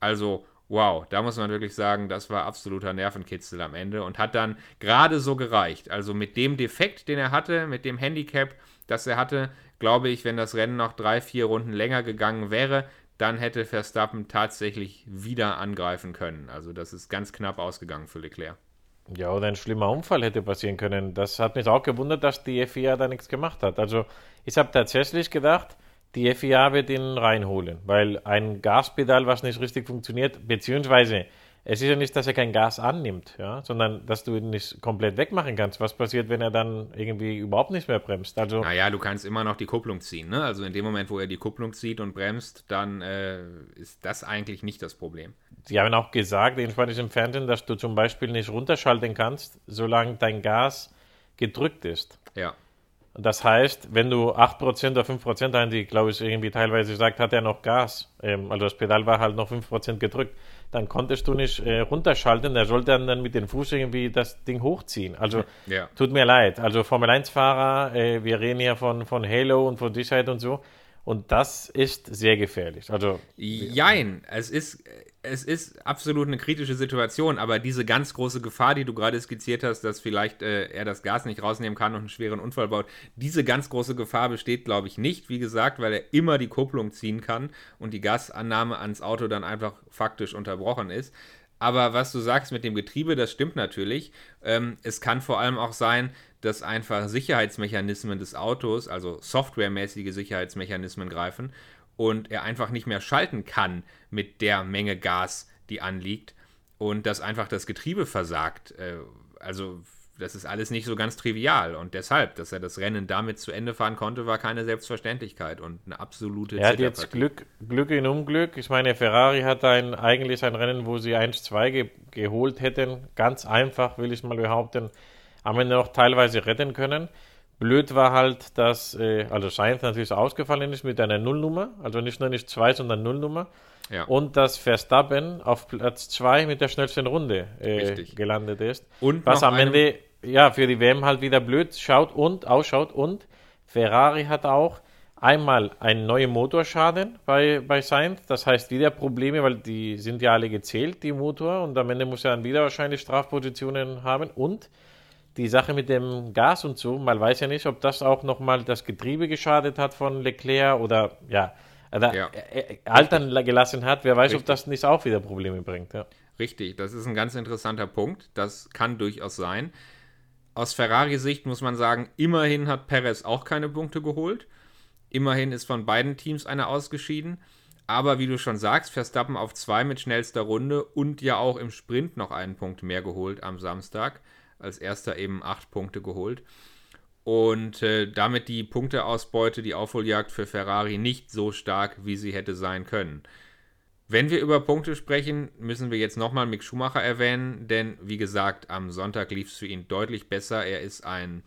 Also, wow, da muss man wirklich sagen, das war absoluter Nervenkitzel am Ende und hat dann gerade so gereicht. Also mit dem Defekt, den er hatte, mit dem Handicap, das er hatte, glaube ich, wenn das Rennen noch drei, vier Runden länger gegangen wäre, dann hätte Verstappen tatsächlich wieder angreifen können. Also das ist ganz knapp ausgegangen für Leclerc. Ja, oder ein schlimmer Unfall hätte passieren können. Das hat mich auch gewundert, dass die FIA da nichts gemacht hat. Also ich habe tatsächlich gedacht, die FIA wird ihn reinholen, weil ein Gaspedal, was nicht richtig funktioniert, beziehungsweise es ist ja nicht, dass er kein Gas annimmt, ja, sondern dass du ihn nicht komplett wegmachen kannst. Was passiert, wenn er dann irgendwie überhaupt nicht mehr bremst? Also, naja, du kannst immer noch die Kupplung ziehen. Ne? Also in dem Moment, wo er die Kupplung zieht und bremst, dann äh, ist das eigentlich nicht das Problem. Sie haben auch gesagt in spanischen Fernsehen, dass du zum Beispiel nicht runterschalten kannst, solange dein Gas gedrückt ist. Ja. Das heißt, wenn du 8% oder 5% haben, die glaube ich irgendwie teilweise sagt, hat er noch Gas. Ähm, also das Pedal war halt noch 5% gedrückt dann konntest du nicht äh, runterschalten. Er sollte dann, dann mit dem Fuß irgendwie das Ding hochziehen. Also ja. tut mir leid. Also Formel 1-Fahrer, äh, wir reden hier von, von Halo und von Sicherheit und so. Und das ist sehr gefährlich. Also, Jein, es ist, es ist absolut eine kritische Situation, aber diese ganz große Gefahr, die du gerade skizziert hast, dass vielleicht äh, er das Gas nicht rausnehmen kann und einen schweren Unfall baut, diese ganz große Gefahr besteht, glaube ich, nicht, wie gesagt, weil er immer die Kupplung ziehen kann und die Gasannahme ans Auto dann einfach faktisch unterbrochen ist. Aber was du sagst mit dem Getriebe, das stimmt natürlich. Ähm, es kann vor allem auch sein, dass einfach Sicherheitsmechanismen des Autos, also softwaremäßige Sicherheitsmechanismen greifen und er einfach nicht mehr schalten kann mit der Menge Gas, die anliegt und dass einfach das Getriebe versagt. Äh, also das ist alles nicht so ganz trivial und deshalb, dass er das Rennen damit zu Ende fahren konnte, war keine Selbstverständlichkeit und eine absolute Er hat jetzt Glück, Glück in Unglück. Ich meine, Ferrari hat ein, eigentlich ein Rennen, wo sie 1-2 ge geholt hätten. Ganz einfach, will ich mal behaupten, haben wir noch teilweise retten können. Blöd war halt, dass äh, also Sainz natürlich ausgefallen ist mit einer Nullnummer, also nicht nur nicht zwei, sondern Nullnummer. Ja. Und dass Verstappen auf Platz zwei mit der schnellsten Runde äh, gelandet ist. Und was am Ende ja für die WM halt wieder blöd schaut und ausschaut. Und Ferrari hat auch einmal einen neuen Motorschaden bei, bei Sainz. Das heißt wieder Probleme, weil die sind ja alle gezählt, die Motor. Und am Ende muss er dann wieder wahrscheinlich Strafpositionen haben. Und die Sache mit dem Gas und so, man weiß ja nicht, ob das auch nochmal das Getriebe geschadet hat von Leclerc oder ja, oder Ja. äh, äh, altern gelassen hat. Wer weiß, ob Richtig. das nicht auch wieder Probleme bringt. Ja. Richtig, das ist ein ganz interessanter Punkt. Das kann durchaus sein. Aus Ferrari-Sicht muss man sagen, immerhin hat Perez auch keine Punkte geholt. Immerhin ist von beiden Teams einer ausgeschieden. Aber wie du schon sagst, Verstappen auf zwei mit schnellster Runde und ja auch im Sprint noch einen Punkt mehr geholt am Samstag. Als erster eben acht Punkte geholt. Und äh, damit die Punkteausbeute, die Aufholjagd für Ferrari nicht so stark, wie sie hätte sein können. Wenn wir über Punkte sprechen, müssen wir jetzt nochmal Mick Schumacher erwähnen, denn wie gesagt, am Sonntag lief es für ihn deutlich besser. Er ist ein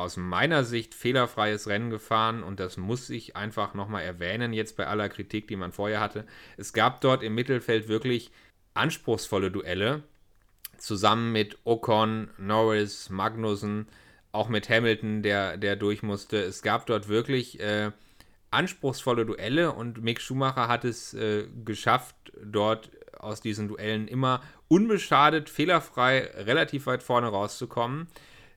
aus meiner Sicht fehlerfreies Rennen gefahren und das muss ich einfach nochmal erwähnen, jetzt bei aller Kritik, die man vorher hatte. Es gab dort im Mittelfeld wirklich anspruchsvolle Duelle, zusammen mit Ocon, Norris, Magnussen, auch mit Hamilton, der, der durch musste. Es gab dort wirklich äh, anspruchsvolle Duelle und Mick Schumacher hat es äh, geschafft, dort aus diesen Duellen immer unbeschadet, fehlerfrei, relativ weit vorne rauszukommen.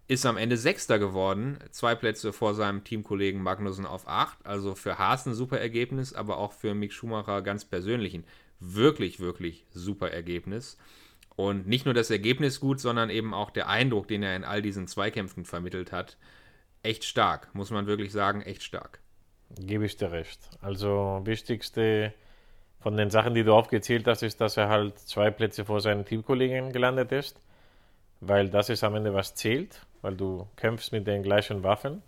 Ist am Ende Sechster geworden, zwei Plätze vor seinem Teamkollegen Magnussen auf acht. Also für Haas ein super Ergebnis, aber auch für Mick Schumacher ganz persönlich ein wirklich, wirklich super Ergebnis. Und nicht nur das Ergebnis gut, sondern eben auch der Eindruck, den er in all diesen Zweikämpfen vermittelt hat. Echt stark, muss man wirklich sagen, echt stark. Gebe ich dir recht. Also wichtigste von den Sachen, die du aufgezählt hast, ist, dass er halt zwei Plätze vor seinen Teamkollegen gelandet ist, weil das ist am Ende was zählt, weil du kämpfst mit den gleichen Waffen.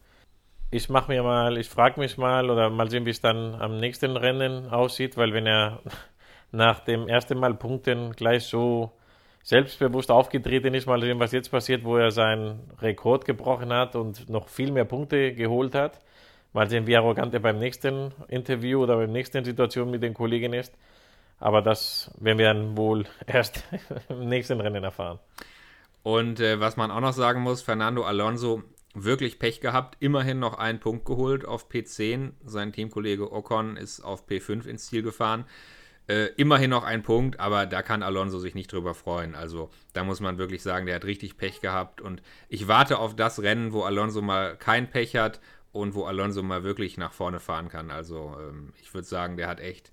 Ich mache mir mal, ich frage mich mal oder mal sehen, wie es dann am nächsten Rennen aussieht, weil wenn er nach dem ersten Mal Punkten gleich so selbstbewusst aufgetreten ist, mal sehen, was jetzt passiert, wo er seinen Rekord gebrochen hat und noch viel mehr Punkte geholt hat. Mal sehen, wie arrogant er beim nächsten Interview oder beim nächsten Situation mit den Kollegen ist. Aber das werden wir dann wohl erst im nächsten Rennen erfahren. Und äh, was man auch noch sagen muss, Fernando Alonso wirklich Pech gehabt, immerhin noch einen Punkt geholt auf P10. Sein Teamkollege Ocon ist auf P5 ins Ziel gefahren. Äh, immerhin noch ein Punkt, aber da kann Alonso sich nicht drüber freuen. Also da muss man wirklich sagen, der hat richtig Pech gehabt. Und ich warte auf das Rennen, wo Alonso mal kein Pech hat und wo Alonso mal wirklich nach vorne fahren kann. Also ähm, ich würde sagen, der hat echt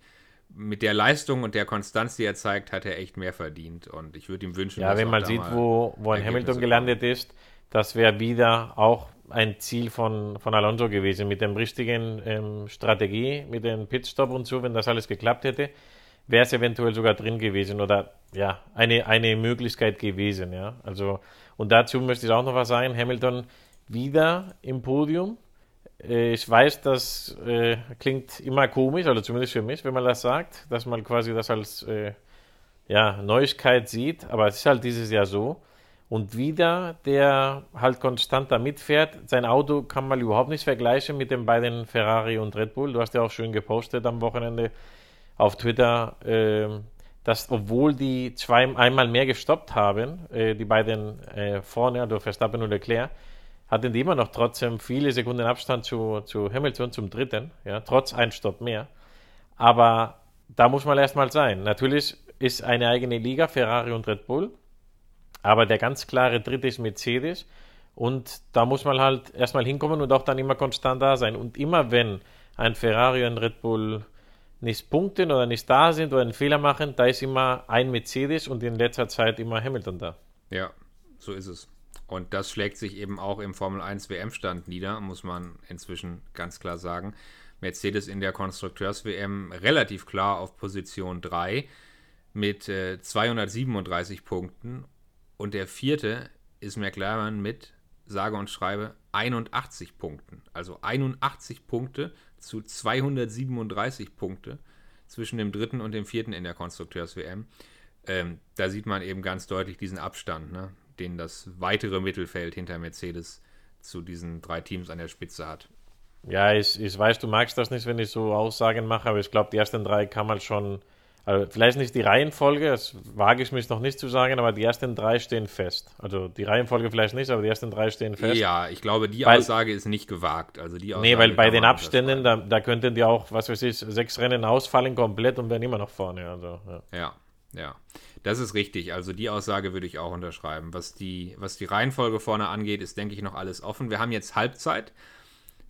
mit der Leistung und der Konstanz, die er zeigt, hat er echt mehr verdient. Und ich würde ihm wünschen, Ja, dass wenn man sieht, wo, wo ein Hamilton kommen. gelandet ist, das wäre wieder auch ein Ziel von, von Alonso gewesen, mit dem richtigen ähm, Strategie, mit dem Pitstop und so, wenn das alles geklappt hätte, wäre es eventuell sogar drin gewesen oder ja, eine, eine Möglichkeit gewesen, ja. Also, und dazu möchte ich auch noch was sagen, Hamilton wieder im Podium. Äh, Ich weiß, das äh, klingt immer komisch, also zumindest für mich, wenn man das sagt, dass man quasi das als äh, ja, Neuigkeit sieht, aber es ist halt dieses Jahr so. Und wieder, der halt konstant da mitfährt. Sein Auto kann man überhaupt nicht vergleichen mit den beiden Ferrari und Red Bull. Du hast ja auch schön gepostet am Wochenende auf Twitter, ähm, dass obwohl die zwei einmal mehr gestoppt haben, äh, die beiden äh, vorne, also Verstappen und Leclerc, hatten die immer noch trotzdem viele Sekunden Abstand zu, zu Hamilton, zum dritten, ja, trotz ein Stopp mehr. Aber da muss man erstmal sein. Natürlich ist eine eigene Liga, Ferrari und Red Bull, aber der ganz klare dritte ist Mercedes. Und da muss man halt erstmal hinkommen und auch dann immer konstant da sein. Und immer wenn ein Ferrari und Red Bull nicht punkten oder nicht da sind oder einen Fehler machen, da ist immer ein Mercedes und in letzter Zeit immer Hamilton da. Ja, so ist es. Und das schlägt sich eben auch im Formel 1 WM-Stand nieder, muss man inzwischen ganz klar sagen. Mercedes in der Konstrukteurs-WM relativ klar auf Position 3 mit äh, 237 Punkten. Und der vierte ist McLaren mit, sage und schreibe, 81 Punkten. Also 81 Punkte zu 237 Punkte zwischen dem dritten und dem vierten in der Konstrukteurs-WM. Ähm, da sieht man eben ganz deutlich diesen Abstand, ne, den das weitere Mittelfeld hinter Mercedes zu diesen drei Teams an der Spitze hat. Ja, ich, ich weiß, du magst das nicht, wenn ich so Aussagen mache, aber ich glaube, die ersten drei kann man schon, also vielleicht nicht die Reihenfolge, das wage ich mich noch nicht zu sagen, aber die ersten drei stehen fest. Also die Reihenfolge vielleicht nicht, aber die ersten drei stehen fest. Ja, ich glaube, die Weil- Aussage ist nicht gewagt. Also die Aussage Nee, weil bei den Abständen, da, da könnten die auch, was weiß ich, sechs Rennen ausfallen komplett und wären immer noch vorne. Also, ja. Ja, ja. Das ist richtig. Also die Aussage würde ich auch unterschreiben. Was die, was die Reihenfolge vorne angeht, ist, denke ich, noch alles offen. Wir haben jetzt Halbzeit.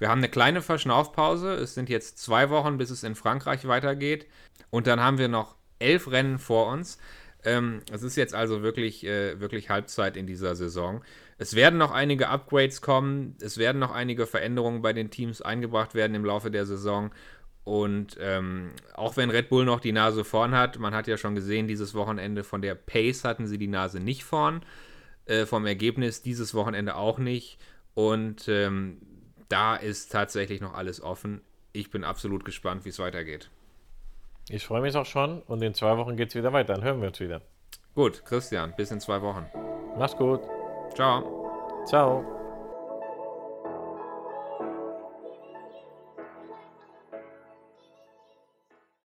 Wir haben eine kleine Verschnaufpause. Es sind jetzt zwei Wochen, bis es in Frankreich weitergeht. Und dann haben wir noch elf Rennen vor uns. Ähm, es ist jetzt also wirklich, äh, wirklich Halbzeit in dieser Saison. Es werden noch einige Upgrades kommen. Es werden noch einige Veränderungen bei den Teams eingebracht werden im Laufe der Saison. Und ähm, auch wenn Red Bull noch die Nase vorn hat, man hat ja schon gesehen, dieses Wochenende von der Pace hatten sie die Nase nicht vorn. Äh, vom Ergebnis dieses Wochenende auch nicht. Und ähm, da ist tatsächlich noch alles offen. Ich bin absolut gespannt, wie es weitergeht. Ich freue mich auch schon und in zwei Wochen geht es wieder weiter. Dann hören wir uns wieder. Gut, Christian, bis in zwei Wochen. Mach's gut. Ciao. Ciao.